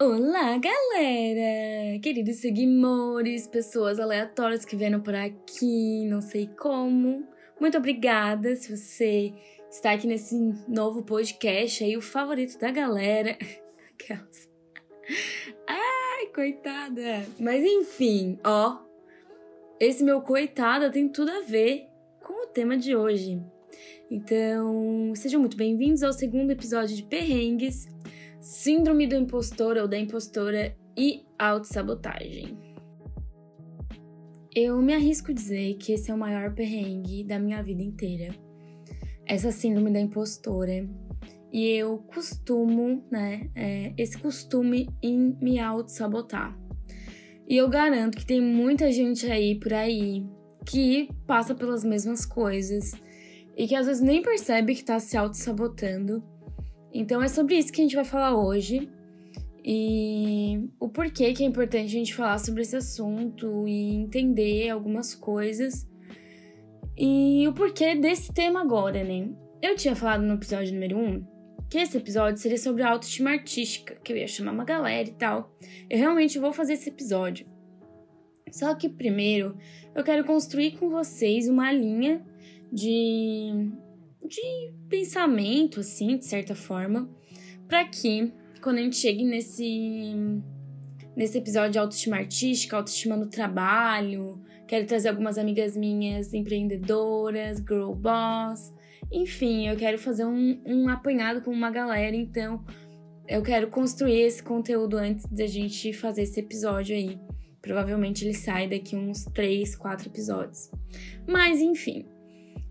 Olá, galera! Queridos seguidores, pessoas aleatórias que vieram por aqui, não sei como. Muito obrigada se você está aqui nesse novo podcast aí, o favorito da galera. Aquelas. Ai, coitada! Mas enfim, ó. Esse meu coitada tem tudo a ver com o tema de hoje. Então, sejam muito bem-vindos ao segundo episódio de Perrengues síndrome do impostor ou da impostora e autossabotagem. Eu me arrisco dizer que esse é o maior perrengue da minha vida inteira. Essa síndrome da impostora. E eu costumo, né, é, esse costume em me auto-sabotar. E eu garanto que tem muita gente aí por aí que passa pelas mesmas coisas e que às vezes nem percebe que tá se auto-sabotando então é sobre isso que a gente vai falar hoje e o porquê que é importante a gente falar sobre esse assunto e entender algumas coisas e o porquê desse tema agora, né? Eu tinha falado no episódio número 1 que esse episódio seria sobre autoestima artística, que eu ia chamar uma galera e tal. Eu realmente vou fazer esse episódio. Só que primeiro eu quero construir com vocês uma linha de de pensamento, assim, de certa forma, para que quando a gente chegue nesse, nesse episódio de autoestima artística, autoestima no trabalho, quero trazer algumas amigas minhas empreendedoras, girl boss, enfim, eu quero fazer um, um apanhado com uma galera, então eu quero construir esse conteúdo antes da gente fazer esse episódio aí. Provavelmente ele sai daqui uns 3, 4 episódios. Mas enfim,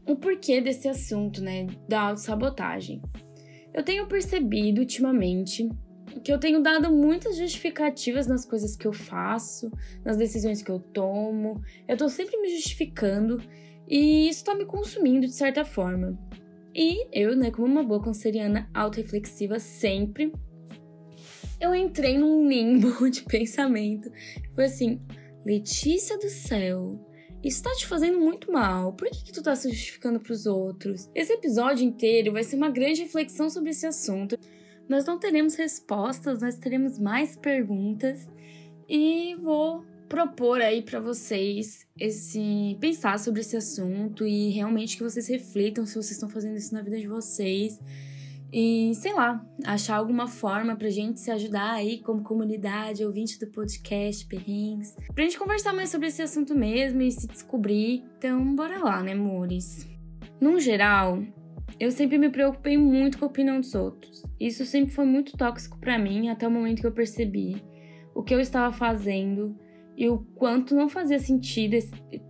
o porquê desse assunto, né, da autossabotagem. Eu tenho percebido ultimamente que eu tenho dado muitas justificativas nas coisas que eu faço, nas decisões que eu tomo. Eu tô sempre me justificando e isso tá me consumindo de certa forma. E eu, né, como uma boa canceriana autorreflexiva sempre, eu entrei num limbo de pensamento. Foi assim, Letícia do céu, isso tá te fazendo muito mal. Por que, que tu tá se justificando pros outros? Esse episódio inteiro vai ser uma grande reflexão sobre esse assunto. Nós não teremos respostas, nós teremos mais perguntas e vou propor aí para vocês esse pensar sobre esse assunto e realmente que vocês reflitam se vocês estão fazendo isso na vida de vocês e, sei lá, achar alguma forma pra gente se ajudar aí como comunidade, ouvinte do podcast, perrengues. Pra gente conversar mais sobre esse assunto mesmo e se descobrir. Então, bora lá, né, amores? Num geral, eu sempre me preocupei muito com a opinião dos outros. Isso sempre foi muito tóxico para mim até o momento que eu percebi o que eu estava fazendo e o quanto não fazia sentido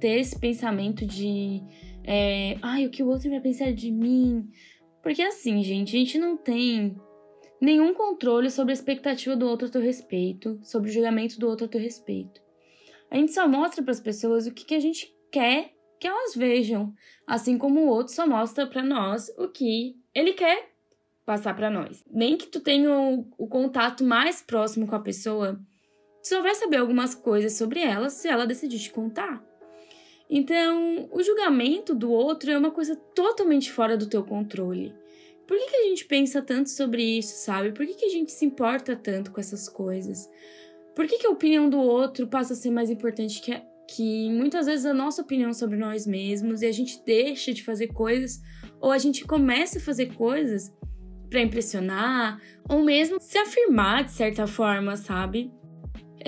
ter esse pensamento de é, ai, o que o outro vai pensar de mim? Porque assim, gente, a gente não tem nenhum controle sobre a expectativa do outro a teu respeito, sobre o julgamento do outro a teu respeito. A gente só mostra para as pessoas o que, que a gente quer que elas vejam, assim como o outro só mostra para nós o que ele quer passar para nós. Nem que tu tenha o, o, contato mais próximo com a pessoa, tu só vai saber algumas coisas sobre ela se ela decidir te contar. Então, o julgamento do outro é uma coisa totalmente fora do teu controle. Por que, que a gente pensa tanto sobre isso, sabe? Por que, que a gente se importa tanto com essas coisas? Por que, que a opinião do outro passa a ser mais importante que, a, que muitas vezes a nossa opinião sobre nós mesmos e a gente deixa de fazer coisas ou a gente começa a fazer coisas para impressionar ou mesmo se afirmar de certa forma, sabe?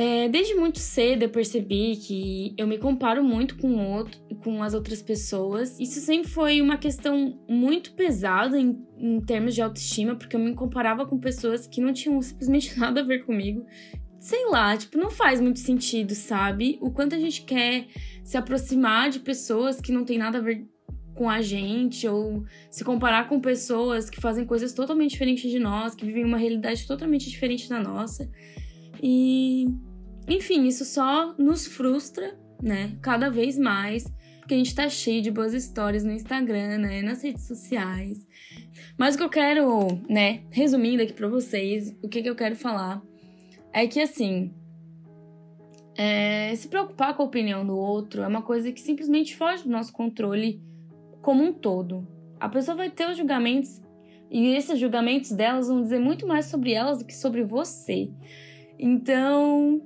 É, desde muito cedo eu percebi que eu me comparo muito com, outro, com as outras pessoas. Isso sempre foi uma questão muito pesada em, em termos de autoestima, porque eu me comparava com pessoas que não tinham simplesmente nada a ver comigo. Sei lá, tipo, não faz muito sentido, sabe? O quanto a gente quer se aproximar de pessoas que não tem nada a ver com a gente, ou se comparar com pessoas que fazem coisas totalmente diferentes de nós, que vivem uma realidade totalmente diferente da nossa. E enfim, isso só nos frustra, né? Cada vez mais, porque a gente tá cheio de boas histórias no Instagram, né? Nas redes sociais. Mas o que eu quero, né, resumindo aqui para vocês, o que, que eu quero falar é que assim. É, se preocupar com a opinião do outro é uma coisa que simplesmente foge do nosso controle como um todo. A pessoa vai ter os julgamentos e esses julgamentos delas vão dizer muito mais sobre elas do que sobre você. Então,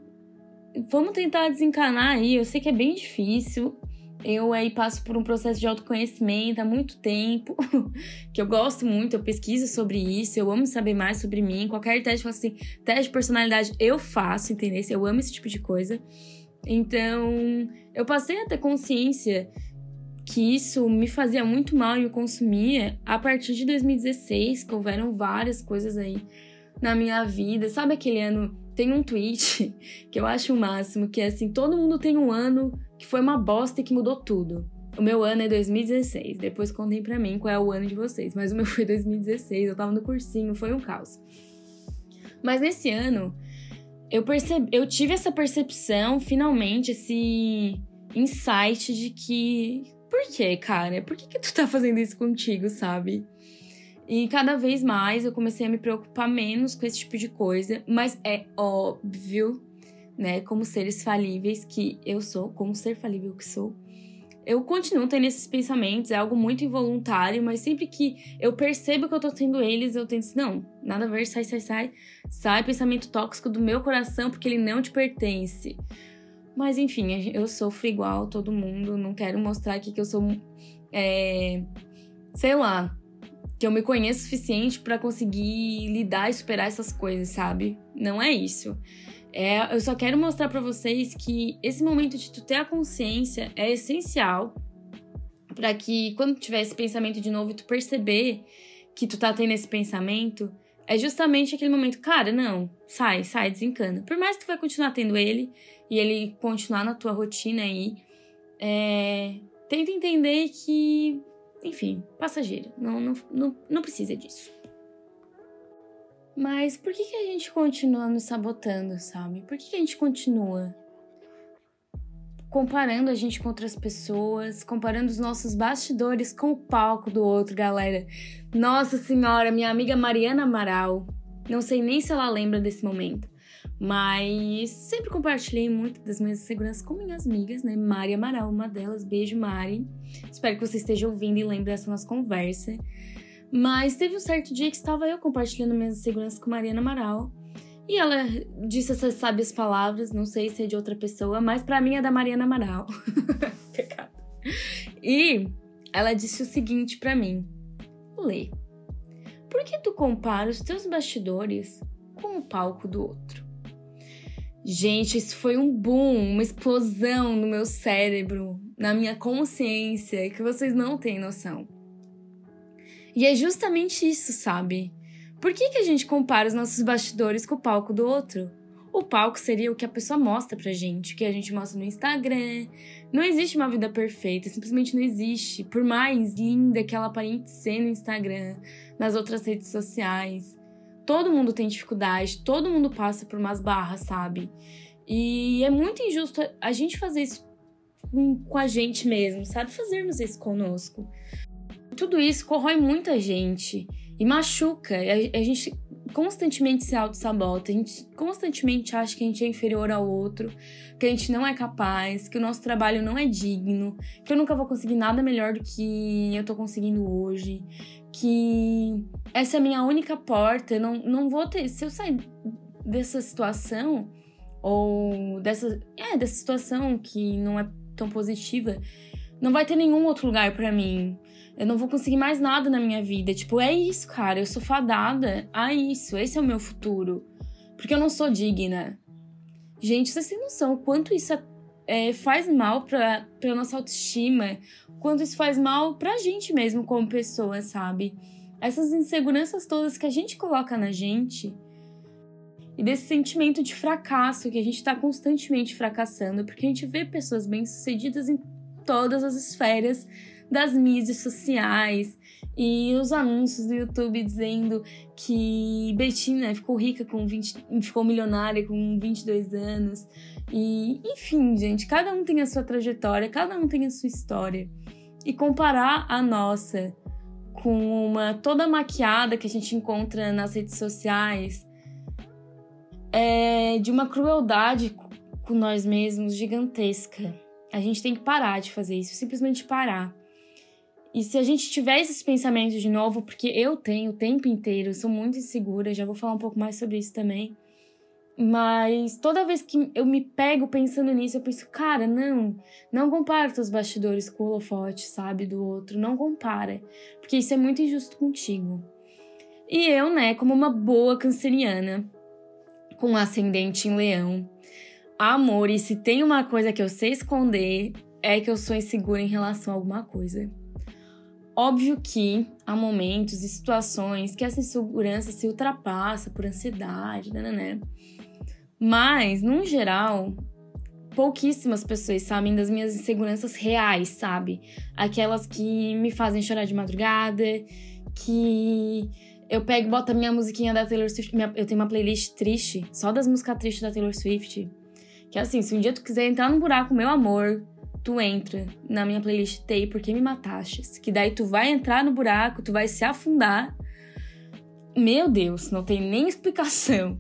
vamos tentar desencanar aí. Eu sei que é bem difícil. Eu aí passo por um processo de autoconhecimento há muito tempo, que eu gosto muito, eu pesquiso sobre isso, eu amo saber mais sobre mim. Qualquer teste, assim, teste de personalidade eu faço, entendeu? Eu amo esse tipo de coisa. Então, eu passei a ter consciência que isso me fazia muito mal e me consumia a partir de 2016, que houveram várias coisas aí na minha vida. Sabe aquele ano? Tem um tweet que eu acho o máximo, que é assim: todo mundo tem um ano que foi uma bosta e que mudou tudo. O meu ano é 2016. Depois contem pra mim qual é o ano de vocês. Mas o meu foi 2016, eu tava no cursinho, foi um caos. Mas nesse ano, eu percebi, eu tive essa percepção, finalmente, esse insight de que. Por que, cara? Por que, que tu tá fazendo isso contigo, sabe? E cada vez mais eu comecei a me preocupar menos com esse tipo de coisa, mas é óbvio, né, como seres falíveis que eu sou, como ser falível que sou, eu continuo tendo esses pensamentos, é algo muito involuntário, mas sempre que eu percebo que eu tô tendo eles, eu tento, não, nada a ver, sai, sai, sai, sai pensamento tóxico do meu coração porque ele não te pertence. Mas enfim, eu sofro igual todo mundo, não quero mostrar aqui que eu sou, é, sei lá, que eu me conheço o suficiente para conseguir lidar e superar essas coisas, sabe? Não é isso. É, eu só quero mostrar para vocês que esse momento de tu ter a consciência é essencial para que quando tiver esse pensamento de novo e tu perceber que tu tá tendo esse pensamento, é justamente aquele momento, cara, não, sai, sai, desencana. Por mais que tu vai continuar tendo ele e ele continuar na tua rotina aí, é, tenta entender que enfim, passageiro. Não, não, não, não precisa disso. Mas por que, que a gente continua nos sabotando, sabe? Por que, que a gente continua comparando a gente com outras pessoas, comparando os nossos bastidores com o palco do outro, galera? Nossa Senhora, minha amiga Mariana Amaral, não sei nem se ela lembra desse momento. Mas sempre compartilhei muito das minhas inseguranças com minhas amigas, né? Mari Amaral, uma delas. Beijo, Mari. Espero que você esteja ouvindo e lembre dessa nossa conversa. Mas teve um certo dia que estava eu compartilhando minhas inseguranças com Mariana Amaral. E ela disse essas sábias palavras, não sei se é de outra pessoa, mas para mim é da Mariana Amaral. Pecado. E ela disse o seguinte para mim: Lê. Por que tu compara os teus bastidores com o palco do outro? Gente, isso foi um boom, uma explosão no meu cérebro, na minha consciência, que vocês não têm noção. E é justamente isso, sabe? Por que, que a gente compara os nossos bastidores com o palco do outro? O palco seria o que a pessoa mostra pra gente, o que a gente mostra no Instagram. Não existe uma vida perfeita, simplesmente não existe. Por mais linda que ela aparente ser no Instagram, nas outras redes sociais. Todo mundo tem dificuldade, todo mundo passa por umas barras, sabe? E é muito injusto a gente fazer isso com a gente mesmo, sabe? Fazermos isso conosco. Tudo isso corrói muita gente e machuca. A, a gente constantemente se auto-sabota, a gente constantemente acha que a gente é inferior ao outro, que a gente não é capaz, que o nosso trabalho não é digno, que eu nunca vou conseguir nada melhor do que eu tô conseguindo hoje, que essa é a minha única porta, eu não, não vou ter. Se eu sair dessa situação, ou dessa, é, dessa situação que não é tão positiva, não vai ter nenhum outro lugar para mim. Eu não vou conseguir mais nada na minha vida. Tipo, é isso, cara. Eu sou fadada a isso. Esse é o meu futuro. Porque eu não sou digna. Gente, vocês têm noção o quanto isso é, é, faz mal pra, pra nossa autoestima, quanto isso faz mal pra gente mesmo como pessoa, sabe? Essas inseguranças todas que a gente coloca na gente e desse sentimento de fracasso que a gente tá constantemente fracassando, porque a gente vê pessoas bem-sucedidas em todas as esferas das mídias sociais e os anúncios do YouTube dizendo que Betina ficou rica com 20, ficou milionária com 22 anos. E, enfim, gente, cada um tem a sua trajetória, cada um tem a sua história. E comparar a nossa com uma toda maquiada que a gente encontra nas redes sociais é de uma crueldade com nós mesmos gigantesca. A gente tem que parar de fazer isso, simplesmente parar. E se a gente tiver esses pensamentos de novo, porque eu tenho o tempo inteiro, eu sou muito insegura, já vou falar um pouco mais sobre isso também. Mas toda vez que eu me pego pensando nisso, eu penso, cara, não, não compara teus bastidores com o holofote, sabe, do outro. Não compara. Porque isso é muito injusto contigo. E eu, né, como uma boa canceriana, com ascendente em leão, amor, e se tem uma coisa que eu sei esconder, é que eu sou insegura em relação a alguma coisa. Óbvio que há momentos e situações que essa insegurança se ultrapassa por ansiedade, né, né, né? Mas, no geral, pouquíssimas pessoas sabem das minhas inseguranças reais, sabe? Aquelas que me fazem chorar de madrugada, que eu pego e boto a minha musiquinha da Taylor Swift. eu tenho uma playlist triste, só das músicas tristes da Taylor Swift. Que assim, se um dia tu quiser entrar no buraco, meu amor, tu entra na minha playlist Tei Porque Me Matastes. Que daí tu vai entrar no buraco, tu vai se afundar. Meu Deus, não tem nem explicação.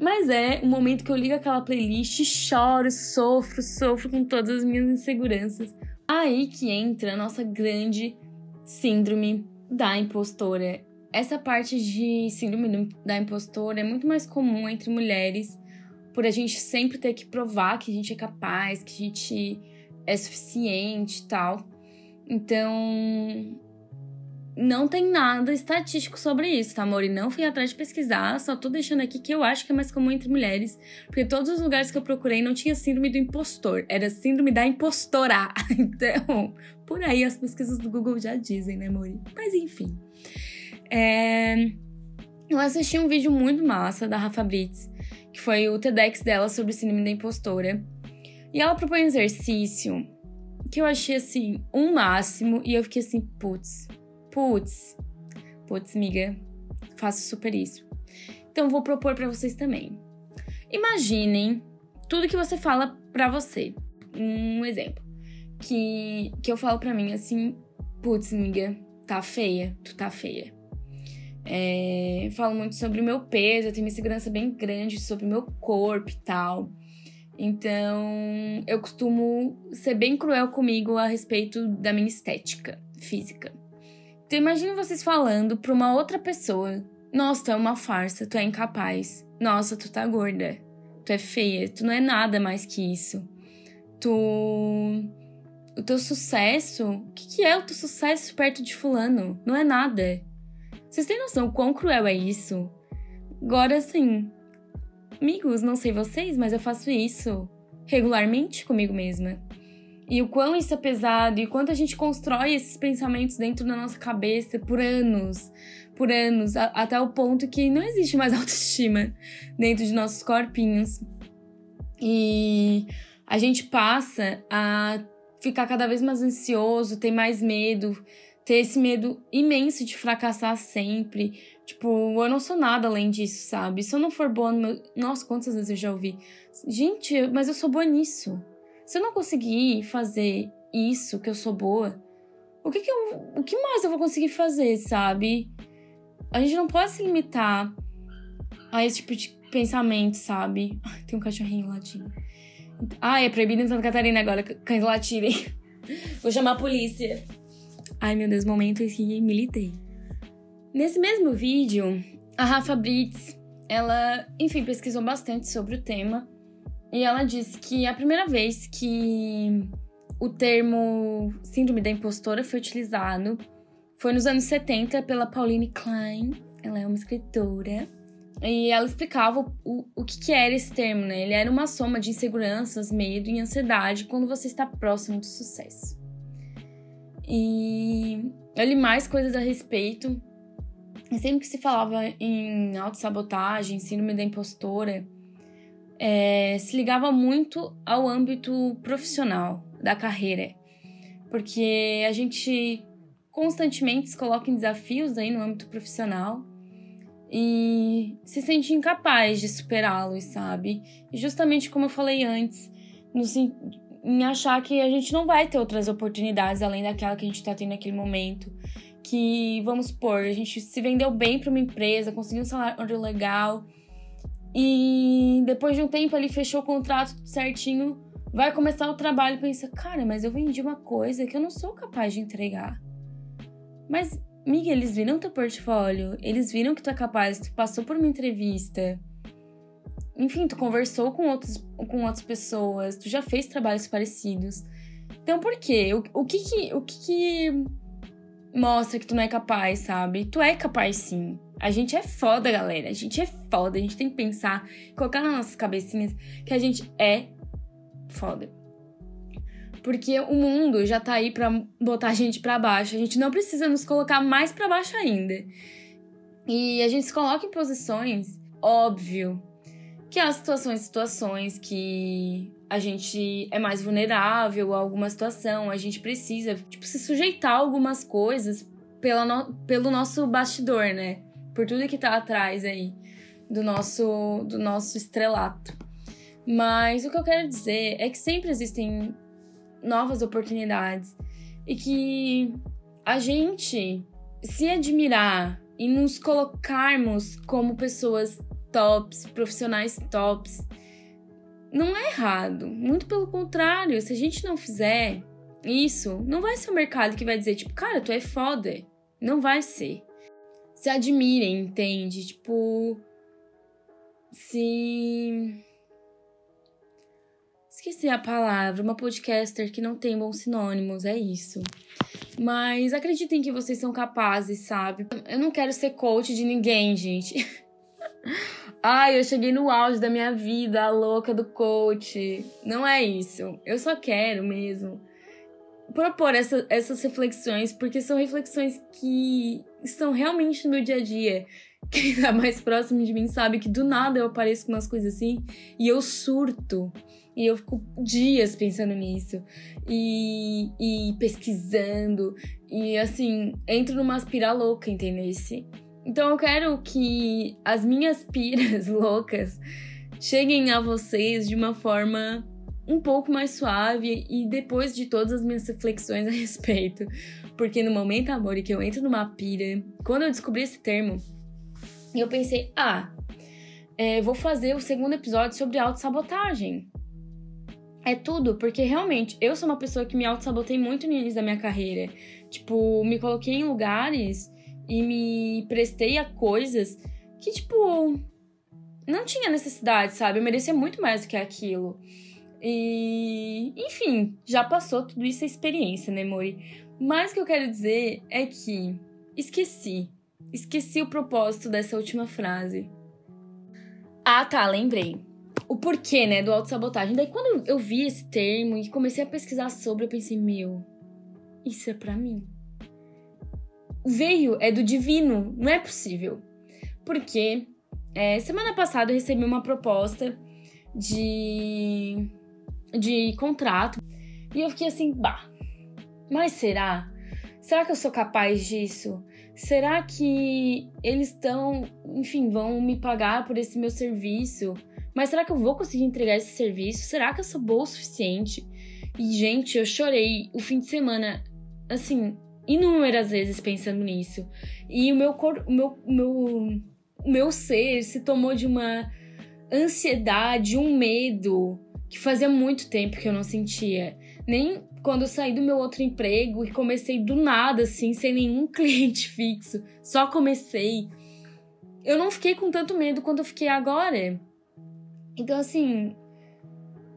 Mas é o momento que eu ligo aquela playlist, choro, sofro, sofro com todas as minhas inseguranças. Aí que entra a nossa grande síndrome da impostora. Essa parte de síndrome da impostora é muito mais comum entre mulheres, por a gente sempre ter que provar que a gente é capaz, que a gente é suficiente e tal. Então, não tem nada estatístico sobre isso, tá, amor? E não fui atrás de pesquisar, só tô deixando aqui que eu acho que é mais comum entre mulheres, porque todos os lugares que eu procurei não tinha síndrome do impostor, era síndrome da impostora. Então, por aí as pesquisas do Google já dizem, né, amor? Mas enfim. É... Eu assisti um vídeo muito massa da Rafa Brits, que foi o TEDx dela sobre síndrome da impostora. E ela propõe um exercício que eu achei assim, um máximo, e eu fiquei assim, putz, Putz, putz, miga, faço super isso. Então vou propor para vocês também. Imaginem tudo que você fala para você. Um exemplo que que eu falo para mim assim, putz, miga, tá feia, tu tá feia. É, falo muito sobre o meu peso, eu tenho uma segurança bem grande sobre o meu corpo e tal. Então, eu costumo ser bem cruel comigo a respeito da minha estética física. Então imagine vocês falando pra uma outra pessoa: Nossa, tu é uma farsa, tu é incapaz. Nossa, tu tá gorda. Tu é feia, tu não é nada mais que isso. Tu. O teu sucesso. O que, que é o teu sucesso perto de Fulano? Não é nada. Vocês têm noção quão cruel é isso? Agora sim. Amigos, não sei vocês, mas eu faço isso regularmente comigo mesma. E o quão isso é pesado e quanto a gente constrói esses pensamentos dentro da nossa cabeça por anos, por anos, a, até o ponto que não existe mais autoestima dentro de nossos corpinhos. E a gente passa a ficar cada vez mais ansioso, ter mais medo, ter esse medo imenso de fracassar sempre. Tipo, eu não sou nada além disso, sabe? Se eu não for boa no meu. Nossa, quantas vezes eu já ouvi? Gente, mas eu sou boa nisso. Se eu não conseguir fazer isso, que eu sou boa, o que, que eu, o que mais eu vou conseguir fazer, sabe? A gente não pode se limitar a esse tipo de pensamento, sabe? Ai, tem um cachorrinho latindo. Ah, é proibido em Santa Catarina agora cães latirem. Vou chamar a polícia. Ai, meu Deus, momento em que militei. Nesse mesmo vídeo, a Rafa Brits, ela, enfim, pesquisou bastante sobre o tema e ela disse que a primeira vez que o termo síndrome da impostora foi utilizado foi nos anos 70 pela Pauline Klein. Ela é uma escritora. E ela explicava o, o que, que era esse termo, né? Ele era uma soma de inseguranças, medo e ansiedade quando você está próximo do sucesso. E eu li mais coisas a respeito. E sempre que se falava em autossabotagem, síndrome da impostora, é, se ligava muito ao âmbito profissional da carreira, porque a gente constantemente se coloca em desafios aí no âmbito profissional e se sente incapaz de superá-los, sabe? E justamente como eu falei antes, no, em achar que a gente não vai ter outras oportunidades além daquela que a gente está tendo naquele momento. Que, vamos supor, a gente se vendeu bem para uma empresa, conseguiu um salário legal e depois de um tempo ele fechou o contrato certinho, vai começar o trabalho e pensa: cara, mas eu vendi uma coisa que eu não sou capaz de entregar. Mas, Miguel, eles viram teu portfólio, eles viram que tu é capaz, tu passou por uma entrevista. enfim, tu conversou com, outros, com outras pessoas, tu já fez trabalhos parecidos. Então por quê? O, o, que, que, o que, que mostra que tu não é capaz, sabe? Tu é capaz sim. A gente é foda, galera. A gente é foda. A gente tem que pensar, colocar nas nossas cabecinhas que a gente é foda. Porque o mundo já tá aí pra botar a gente pra baixo. A gente não precisa nos colocar mais pra baixo ainda. E a gente se coloca em posições, óbvio, que há situações situações que a gente é mais vulnerável a alguma situação, a gente precisa, tipo, se sujeitar a algumas coisas pela no, pelo nosso bastidor, né? Por tudo que tá atrás aí do nosso, do nosso estrelato. Mas o que eu quero dizer é que sempre existem novas oportunidades e que a gente se admirar e nos colocarmos como pessoas tops, profissionais tops, não é errado. Muito pelo contrário, se a gente não fizer isso, não vai ser o mercado que vai dizer, tipo, cara, tu é foda. Não vai ser. Se admirem, entende? Tipo. Se. Esqueci a palavra, uma podcaster que não tem bons sinônimos, é isso. Mas acreditem que vocês são capazes, sabe? Eu não quero ser coach de ninguém, gente. Ai, eu cheguei no auge da minha vida, a louca do coach. Não é isso. Eu só quero mesmo propor essa, essas reflexões, porque são reflexões que estão realmente no meu dia a dia. Quem tá mais próximo de mim sabe que do nada eu apareço com umas coisas assim e eu surto. E eu fico dias pensando nisso. E, e pesquisando. E assim, entro numa aspira louca, entendeu? Então eu quero que as minhas piras loucas cheguem a vocês de uma forma um pouco mais suave e depois de todas as minhas reflexões a respeito. Porque no momento, amor, que eu entro numa pira, quando eu descobri esse termo, eu pensei, ah, é, vou fazer o segundo episódio sobre autossabotagem. É tudo, porque realmente eu sou uma pessoa que me autossabotei muito no início da minha carreira. Tipo, me coloquei em lugares e me prestei a coisas que, tipo, não tinha necessidade, sabe? Eu merecia muito mais do que aquilo. E, enfim, já passou tudo isso a experiência, né, Mori? Mas o que eu quero dizer é que esqueci. Esqueci o propósito dessa última frase. Ah, tá, lembrei. O porquê, né, do autossabotagem. Daí, quando eu vi esse termo e comecei a pesquisar sobre, eu pensei, meu, isso é para mim veio, é do divino, não é possível. Porque é, semana passada eu recebi uma proposta de, de contrato e eu fiquei assim, bah, mas será? Será que eu sou capaz disso? Será que eles estão, enfim, vão me pagar por esse meu serviço? Mas será que eu vou conseguir entregar esse serviço? Será que eu sou boa o suficiente? E, gente, eu chorei o fim de semana, assim, inúmeras vezes pensando nisso. E o meu corpo, o meu, meu, meu ser se tomou de uma ansiedade, um medo que fazia muito tempo que eu não sentia. Nem quando eu saí do meu outro emprego e comecei do nada, assim, sem nenhum cliente fixo, só comecei. Eu não fiquei com tanto medo quanto eu fiquei agora. Então, assim,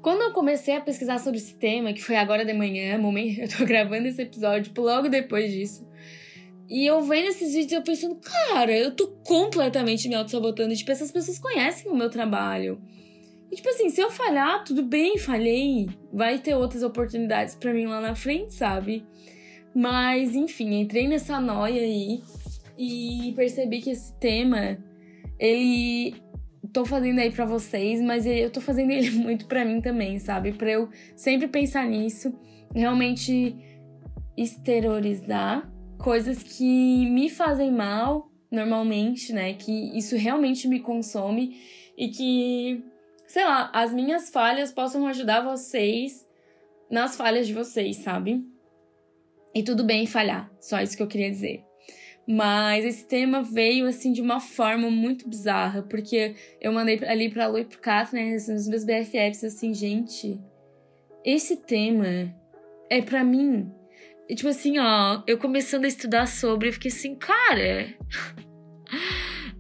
quando eu comecei a pesquisar sobre esse tema, que foi agora de manhã, momento, eu tô gravando esse episódio tipo, logo depois disso. E eu vendo esses vídeos eu pensando, cara, eu tô completamente me auto-sabotando. Tipo, essas pessoas conhecem o meu trabalho. E, tipo assim, se eu falhar, tudo bem, falhei. Vai ter outras oportunidades para mim lá na frente, sabe? Mas, enfim, entrei nessa noia aí e percebi que esse tema, ele tô fazendo aí para vocês, mas eu tô fazendo ele muito para mim também, sabe? Para eu sempre pensar nisso, realmente exteriorizar coisas que me fazem mal normalmente, né? Que isso realmente me consome e que, sei lá, as minhas falhas possam ajudar vocês nas falhas de vocês, sabe? E tudo bem falhar, só isso que eu queria dizer. Mas esse tema veio assim de uma forma muito bizarra, porque eu mandei ali pra Lu e pro Cato, né, os meus BFFs, assim, gente, esse tema é para mim. E, tipo assim, ó, eu começando a estudar sobre, eu fiquei assim, cara.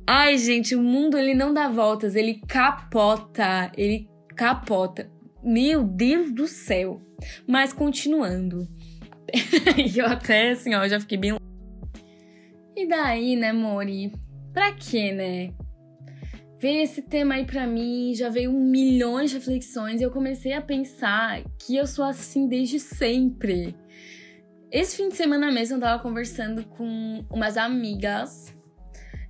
Ai, gente, o mundo ele não dá voltas, ele capota, ele capota. Meu Deus do céu. Mas continuando. eu até assim, ó, já fiquei bem. E daí, né, Mori? Pra quê, né? Veio esse tema aí pra mim, já veio um milhões de reflexões e eu comecei a pensar que eu sou assim desde sempre. Esse fim de semana mesmo eu tava conversando com umas amigas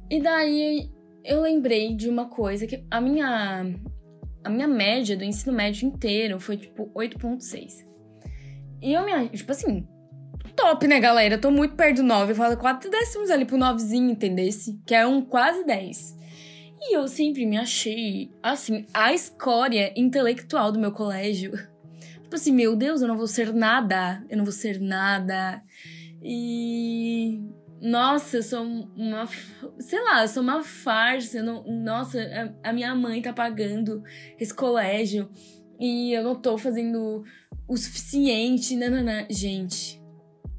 e daí eu lembrei de uma coisa que a minha a minha média do ensino médio inteiro foi tipo 8.6. E eu me tipo assim, top, né, galera? Eu tô muito perto do 9. Eu falo quatro décimos ali pro 9zinho, entendesse? Que é um quase 10. E eu sempre me achei, assim, a escória intelectual do meu colégio. Tipo assim, meu Deus, eu não vou ser nada. Eu não vou ser nada. E. Nossa, eu sou uma. Sei lá, eu sou uma farsa. Não, nossa, a, minha mãe tá pagando esse colégio. E eu não tô fazendo o suficiente. Nanana. Gente,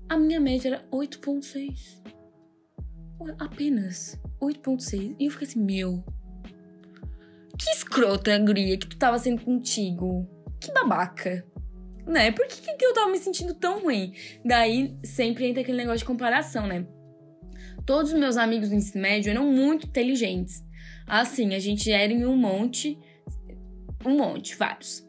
a minha média era 8,6. Apenas 8,6. E eu fiquei assim, meu. Que escrota, guria, que tu tava sendo contigo. Que babaca. Né? Por que, que eu tava me sentindo tão ruim? Daí sempre entra aquele negócio de comparação, né? Todos os meus amigos do ensino médio eram muito inteligentes. Assim, a gente era em um monte. Um monte, vários.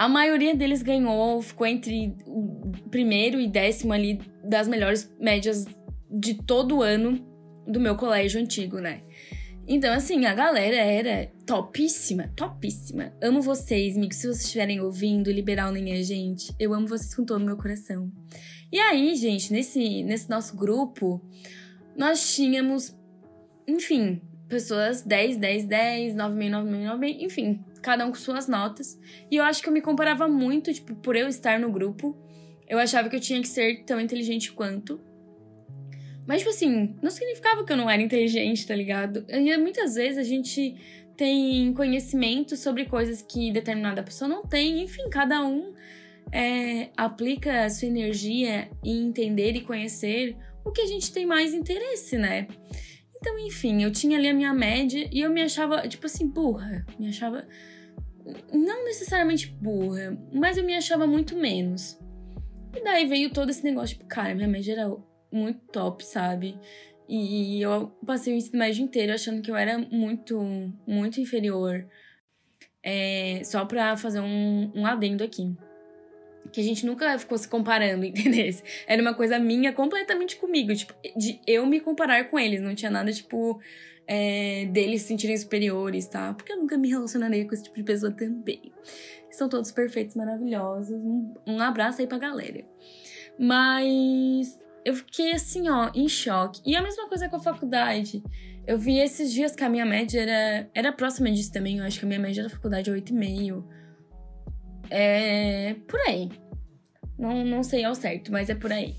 A maioria deles ganhou, ficou entre o primeiro e décimo ali das melhores médias de todo ano do meu colégio antigo, né? Então, assim, a galera era topíssima, topíssima. Amo vocês, amigos. Se vocês estiverem ouvindo, liberal nem é gente. Eu amo vocês com todo o meu coração. E aí, gente, nesse, nesse nosso grupo, nós tínhamos, enfim, pessoas 10, 10, 10, 9 meio, 9 meio, 9 meio, enfim, cada um com suas notas. E eu acho que eu me comparava muito, tipo, por eu estar no grupo, eu achava que eu tinha que ser tão inteligente quanto. Mas, tipo assim, não significava que eu não era inteligente, tá ligado? E muitas vezes a gente tem conhecimento sobre coisas que determinada pessoa não tem. Enfim, cada um é, aplica a sua energia em entender e conhecer o que a gente tem mais interesse, né? Então, enfim, eu tinha ali a minha média e eu me achava, tipo assim, burra. Me achava. Não necessariamente burra, mas eu me achava muito menos. E daí veio todo esse negócio, tipo, cara, minha média era muito top, sabe? E eu passei o ensino médio inteiro achando que eu era muito, muito inferior. É, só pra fazer um, um adendo aqui que a gente nunca ficou se comparando, entendeu? Era uma coisa minha completamente comigo, tipo, de eu me comparar com eles, não tinha nada, tipo, é, deles se sentirem superiores, tá? Porque eu nunca me relacionarei com esse tipo de pessoa também. São todos perfeitos, maravilhosos. Um, um abraço aí pra galera. Mas eu fiquei assim, ó, em choque. E a mesma coisa com a faculdade. Eu vi esses dias que a minha média era, era próxima disso também. Eu acho que a minha média da faculdade é 8,5. É por aí. Não, não sei ao certo, mas é por aí.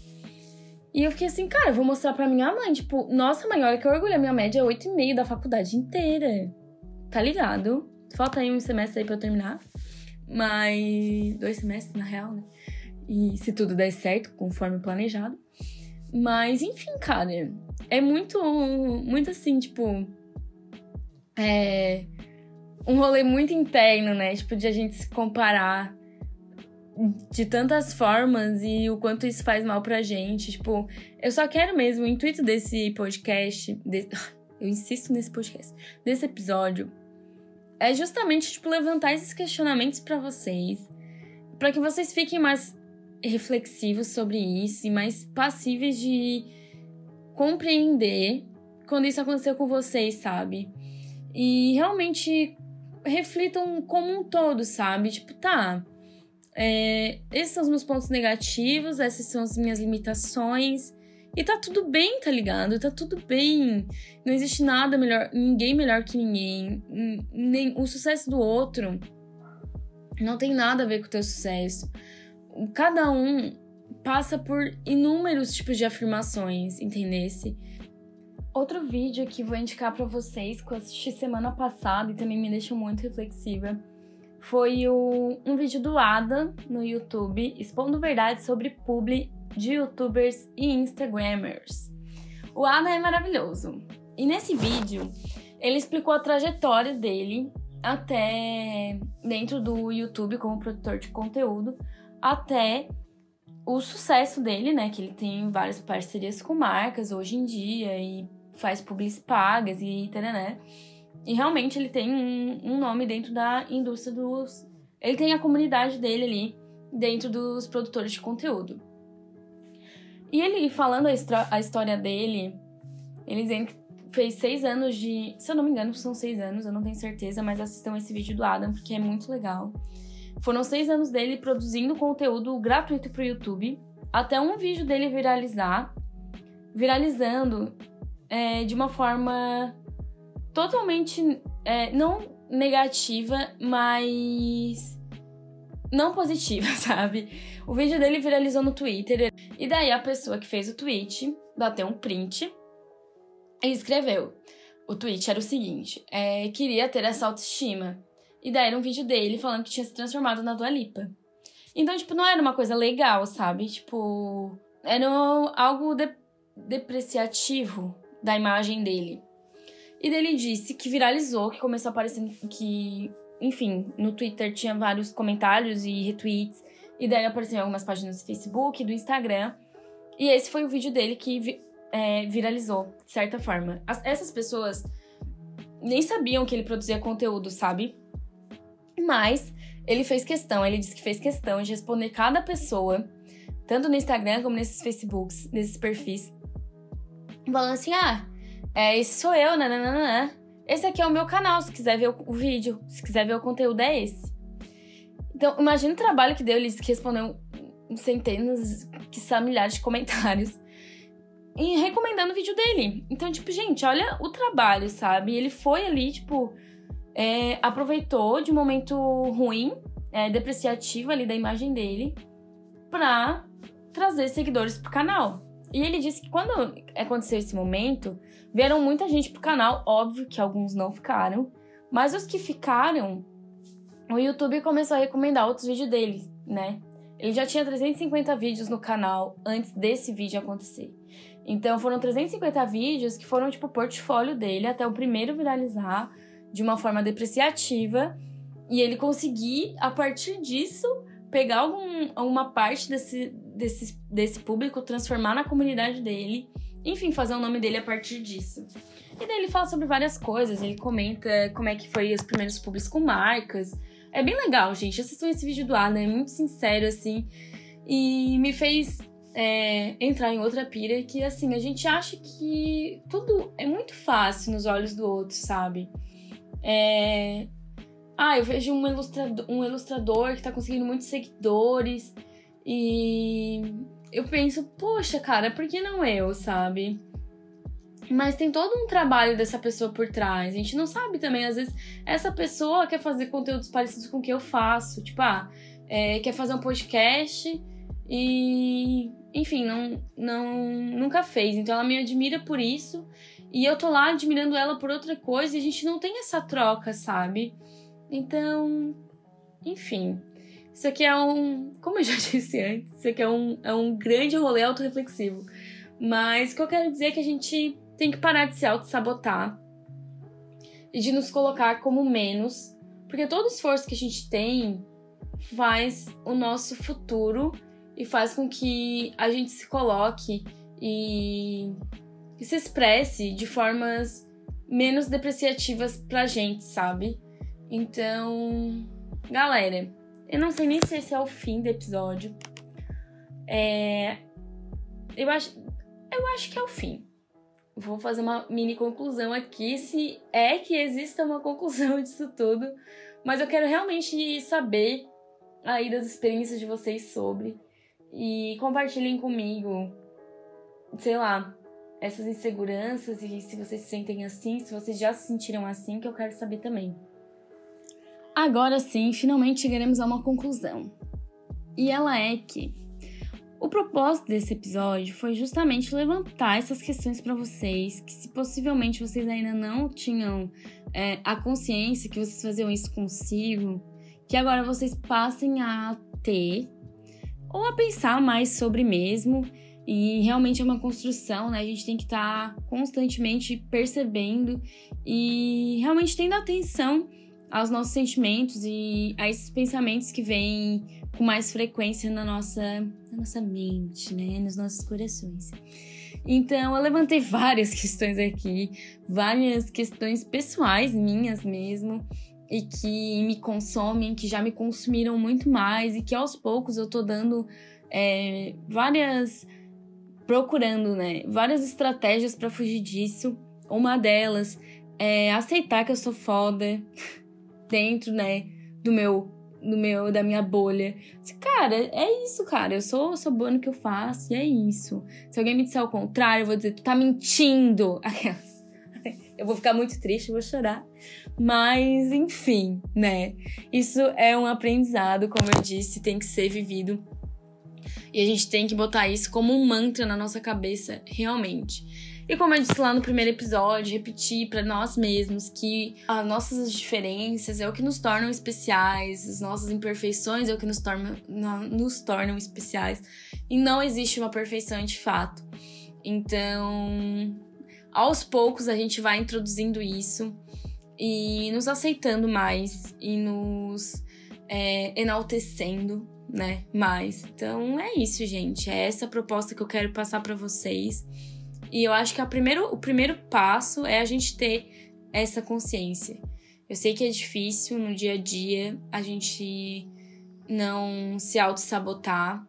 E eu fiquei assim, cara, eu vou mostrar pra minha mãe. Tipo, nossa, mãe, olha que orgulho. A minha média é 8,5 da faculdade inteira. Tá ligado? Falta aí um semestre aí pra eu terminar. Mas. Dois semestres, na real, né? E se tudo der certo, conforme planejado. Mas, enfim, cara. É muito. Muito assim, tipo. É um rolê muito interno, né? Tipo, de a gente se comparar de tantas formas e o quanto isso faz mal pra gente. Tipo, eu só quero mesmo, o intuito desse podcast, de... eu insisto nesse podcast, desse episódio, é justamente, tipo, levantar esses questionamentos para vocês, para que vocês fiquem mais reflexivos sobre isso e mais passíveis de compreender quando isso aconteceu com vocês, sabe? E realmente reflitam como um todo, sabe? Tipo, tá. É, esses são os meus pontos negativos, essas são as minhas limitações. E tá tudo bem, tá ligado? Tá tudo bem. Não existe nada melhor, ninguém melhor que ninguém. Nem o sucesso do outro não tem nada a ver com o teu sucesso. Cada um passa por inúmeros tipos de afirmações, entendesse? Outro vídeo que vou indicar para vocês, que eu assisti semana passada e também me deixou muito reflexiva, foi o, um vídeo do Ada no YouTube, expondo verdades sobre publi de youtubers e instagramers. O Ada é maravilhoso. E nesse vídeo, ele explicou a trajetória dele até dentro do YouTube como produtor de conteúdo, até o sucesso dele, né? Que ele tem várias parcerias com marcas hoje em dia e faz publicidade pagas e né? E realmente ele tem um, um, nome dentro da indústria dos. Ele tem a comunidade dele ali dentro dos produtores de conteúdo. E ele falando a, a história dele, ele dizendo que fez seis anos de. Se eu não me engano, são seis anos, eu não tenho certeza, mas assistam esse vídeo do Adam, porque é muito legal. Foram seis anos dele produzindo conteúdo gratuito pro YouTube, até um vídeo dele viralizar, viralizando é, de uma forma totalmente é, não negativa, mas não positiva, sabe? O vídeo dele viralizou no Twitter e daí a pessoa que fez o tweet bateu um print e escreveu. O tweet era o seguinte: é, queria ter essa autoestima. E daí era um vídeo dele falando que tinha se transformado na Dua Lipa. Então, tipo, não era uma coisa legal, sabe? Tipo, era algo de depreciativo da imagem dele. E dele disse que viralizou, que começou a aparecer que, enfim, no Twitter tinha vários comentários e retweets. E daí apareciam em algumas páginas do Facebook, do Instagram. E esse foi o vídeo dele que é, viralizou, de certa forma. As, essas pessoas nem sabiam que ele produzia conteúdo, sabe? Mas ele fez questão, ele disse que fez questão de responder cada pessoa, tanto no Instagram como nesses Facebooks, nesses perfis, falando assim: ah, é, esse sou eu, nananana. Esse aqui é o meu canal, se quiser ver o, vídeo, se quiser ver o conteúdo, é esse. Então, imagina o trabalho que deu, ele disse que respondeu centenas, que são milhares de comentários e recomendando o vídeo dele. Então, tipo, gente, olha o trabalho, sabe? Ele foi ali, tipo, é, aproveitou de um momento ruim, é, depreciativo ali da imagem dele, pra trazer seguidores pro canal. E ele disse que quando aconteceu esse momento, vieram muita gente pro canal, óbvio que alguns não ficaram, mas os que ficaram, o YouTube começou a recomendar outros vídeos dele, né? Ele já tinha 350 vídeos no canal antes desse vídeo acontecer. Então foram 350 vídeos que foram tipo o portfólio dele até o primeiro viralizar de uma forma depreciativa e ele conseguir a partir disso pegar algum, uma parte desse, desse, desse público, transformar na comunidade dele, enfim, fazer o nome dele a partir disso. E daí ele fala sobre várias coisas, ele comenta como é que foi os primeiros públicos com marcas. É bem legal, gente. Assistam esse vídeo do Adam, é muito sincero, assim. E me fez é, entrar em outra pira que, assim, a gente acha que tudo é muito fácil nos olhos do outro, sabe? É... Ah, eu vejo um ilustrador, um ilustrador que tá conseguindo muitos seguidores e eu penso, poxa, cara, por que não eu, sabe? Mas tem todo um trabalho dessa pessoa por trás. A gente não sabe também, às vezes, essa pessoa quer fazer conteúdos parecidos com o que eu faço. Tipo, ah, é, quer fazer um podcast e enfim, não, não, nunca fez. Então ela me admira por isso e eu tô lá admirando ela por outra coisa e a gente não tem essa troca, sabe? Então, enfim. Isso aqui é um. Como eu já disse antes, isso aqui é um, é um grande rolê autorreflexivo. Mas o que eu quero dizer é que a gente tem que parar de se auto-sabotar e de nos colocar como menos, porque todo esforço que a gente tem faz o nosso futuro e faz com que a gente se coloque e, e se expresse de formas menos depreciativas pra gente, sabe? Então, galera, eu não sei nem se esse é o fim do episódio. É, eu acho, eu acho que é o fim. Vou fazer uma mini conclusão aqui, se é que exista uma conclusão disso tudo. Mas eu quero realmente saber aí das experiências de vocês sobre e compartilhem comigo, sei lá, essas inseguranças e se vocês se sentem assim, se vocês já se sentiram assim, que eu quero saber também. Agora sim, finalmente chegaremos a uma conclusão. E ela é que o propósito desse episódio foi justamente levantar essas questões para vocês, que se possivelmente vocês ainda não tinham é, a consciência que vocês faziam isso consigo, que agora vocês passem a ter ou a pensar mais sobre mesmo E realmente é uma construção, né? A gente tem que estar tá constantemente percebendo e realmente tendo atenção aos nossos sentimentos e a esses pensamentos que vêm com mais frequência na nossa, na nossa mente, né? Nos nossos corações. Então, eu levantei várias questões aqui, várias questões pessoais minhas mesmo, e que me consomem, que já me consumiram muito mais, e que aos poucos eu tô dando é, várias. procurando, né? Várias estratégias para fugir disso. Uma delas é aceitar que eu sou foda dentro, né, do meu do meu da minha bolha. Cara, é isso, cara. Eu sou, sou boa no que eu faço e é isso. Se alguém me disser o contrário, eu vou dizer, tu tá mentindo. Eu vou ficar muito triste, vou chorar. Mas, enfim, né? Isso é um aprendizado, como eu disse, tem que ser vivido. E a gente tem que botar isso como um mantra na nossa cabeça, realmente. E como eu disse lá no primeiro episódio, repetir para nós mesmos que as nossas diferenças é o que nos tornam especiais, as nossas imperfeições é o que nos tornam, nos tornam especiais. E não existe uma perfeição de fato. Então, aos poucos a gente vai introduzindo isso e nos aceitando mais e nos é, enaltecendo, né? Mais. Então é isso, gente. É essa proposta que eu quero passar para vocês. E eu acho que primeiro, o primeiro passo é a gente ter essa consciência. Eu sei que é difícil no dia a dia a gente não se auto-sabotar.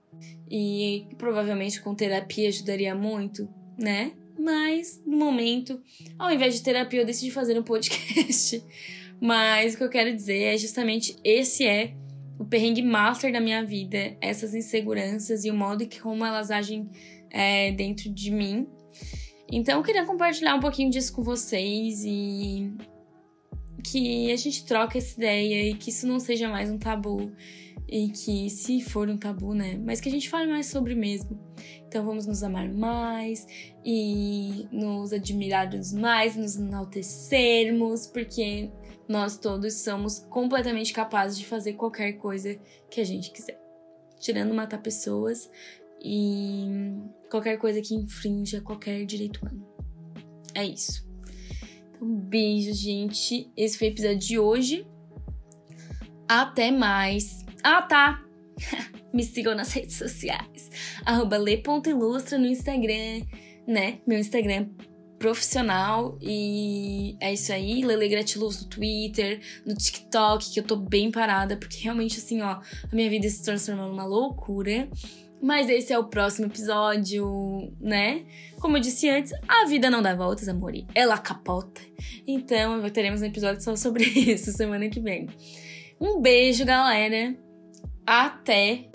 E provavelmente com terapia ajudaria muito, né? Mas no momento, ao invés de terapia, eu decidi fazer um podcast. Mas o que eu quero dizer é justamente esse é o perrengue master da minha vida, essas inseguranças e o modo que como elas agem é, dentro de mim então eu queria compartilhar um pouquinho disso com vocês e que a gente troque essa ideia e que isso não seja mais um tabu. E que, se for um tabu, né? Mas que a gente fale mais sobre mesmo. Então vamos nos amar mais e nos admirarmos mais, nos enaltecermos, porque nós todos somos completamente capazes de fazer qualquer coisa que a gente quiser. Tirando matar pessoas, e qualquer coisa que infrinja qualquer direito humano. É isso. Então, beijo, gente. Esse foi o episódio de hoje. Até mais. Ah, tá! Me sigam nas redes sociais. Arroba no Instagram, né? Meu Instagram profissional e é isso aí, Lele Gratiluz no Twitter, no TikTok, que eu tô bem parada, porque realmente assim, ó, a minha vida se transformou numa loucura. Mas esse é o próximo episódio, né? Como eu disse antes, a vida não dá voltas, amor. Ela capota. Então, teremos um episódio só sobre isso semana que vem. Um beijo, galera. Até